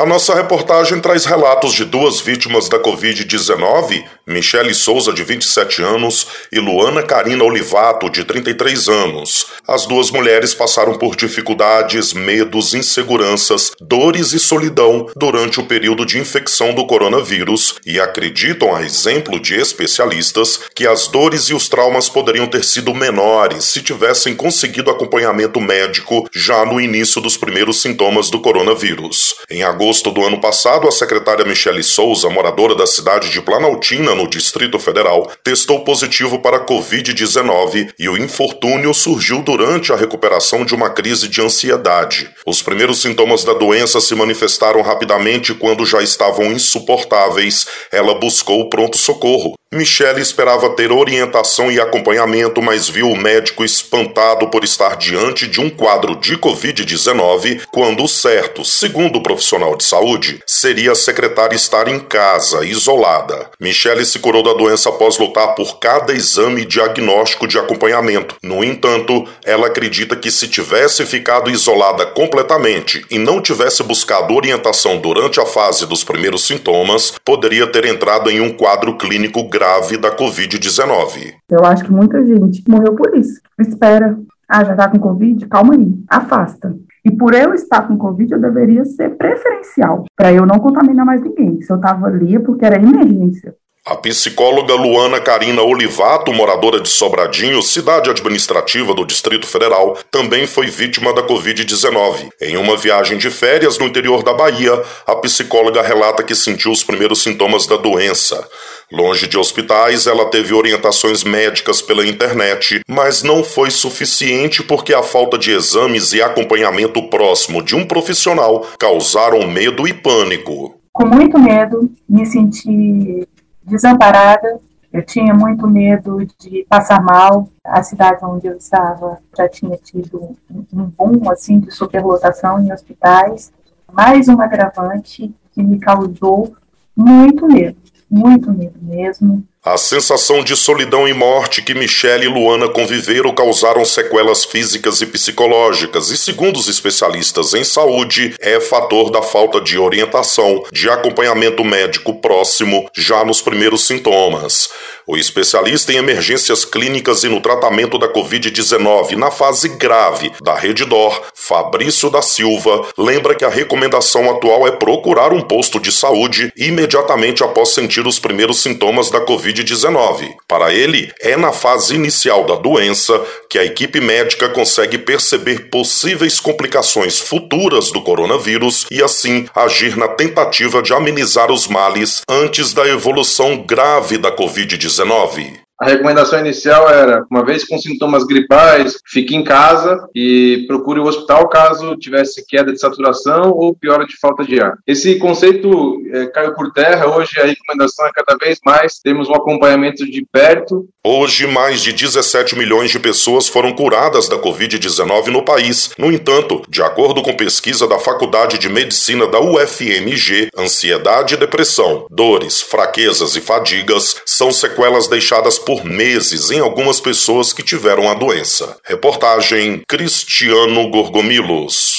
A nossa reportagem traz relatos de duas vítimas da Covid-19, Michele Souza, de 27 anos, e Luana Karina Olivato, de 33 anos. As duas mulheres passaram por dificuldades, medos, inseguranças, dores e solidão durante o período de infecção do coronavírus e acreditam, a exemplo de especialistas, que as dores e os traumas poderiam ter sido menores se tivessem conseguido acompanhamento médico já no início dos primeiros sintomas do coronavírus. Em agosto, agosto do ano passado, a secretária Michele Souza, moradora da cidade de Planaltina, no Distrito Federal, testou positivo para Covid-19 e o infortúnio surgiu durante a recuperação de uma crise de ansiedade. Os primeiros sintomas da doença se manifestaram rapidamente quando já estavam insuportáveis. Ela buscou o pronto-socorro. Michele esperava ter orientação e acompanhamento, mas viu o médico espantado por estar diante de um quadro de Covid-19, quando o certo, segundo o profissional de saúde, seria a secretária estar em casa, isolada. Michele se curou da doença após lutar por cada exame diagnóstico de acompanhamento. No entanto, ela acredita que se tivesse ficado isolada completamente e não tivesse buscado orientação durante a fase dos primeiros sintomas, poderia ter entrado em um quadro clínico grave da Covid-19. Eu acho que muita gente morreu por isso. Espera. Ah, já tá com Covid? Calma aí. Afasta. E por eu estar com Covid, eu deveria ser preferencial, para eu não contaminar mais ninguém. Se eu estava ali é porque era emergência. A psicóloga Luana Carina Olivato, moradora de Sobradinho, cidade administrativa do Distrito Federal, também foi vítima da Covid-19. Em uma viagem de férias no interior da Bahia, a psicóloga relata que sentiu os primeiros sintomas da doença. Longe de hospitais, ela teve orientações médicas pela internet, mas não foi suficiente porque a falta de exames e acompanhamento próximo de um profissional causaram medo e pânico. Com muito medo, me senti desamparada. Eu tinha muito medo de passar mal. A cidade onde eu estava já tinha tido um boom assim de superlotação em hospitais. Mais um agravante que me causou muito medo, muito medo mesmo. A sensação de solidão e morte que Michelle e Luana conviveram causaram sequelas físicas e psicológicas, e segundo os especialistas em saúde, é fator da falta de orientação, de acompanhamento médico próximo já nos primeiros sintomas. O especialista em emergências clínicas e no tratamento da Covid-19 na fase grave da Rede Dor, Fabrício da Silva, lembra que a recomendação atual é procurar um posto de saúde imediatamente após sentir os primeiros sintomas da Covid-19 Covid-19. Para ele, é na fase inicial da doença que a equipe médica consegue perceber possíveis complicações futuras do coronavírus e, assim, agir na tentativa de amenizar os males antes da evolução grave da Covid-19. 19. A recomendação inicial era, uma vez com sintomas gripais, fique em casa e procure o hospital caso tivesse queda de saturação ou piora de falta de ar. Esse conceito é, caiu por terra, hoje a recomendação é cada vez mais temos um acompanhamento de perto. Hoje, mais de 17 milhões de pessoas foram curadas da Covid-19 no país. No entanto, de acordo com pesquisa da Faculdade de Medicina da UFMG, ansiedade e depressão, dores, fraquezas e fadigas são sequelas deixadas por meses em algumas pessoas que tiveram a doença. Reportagem Cristiano Gorgomilos.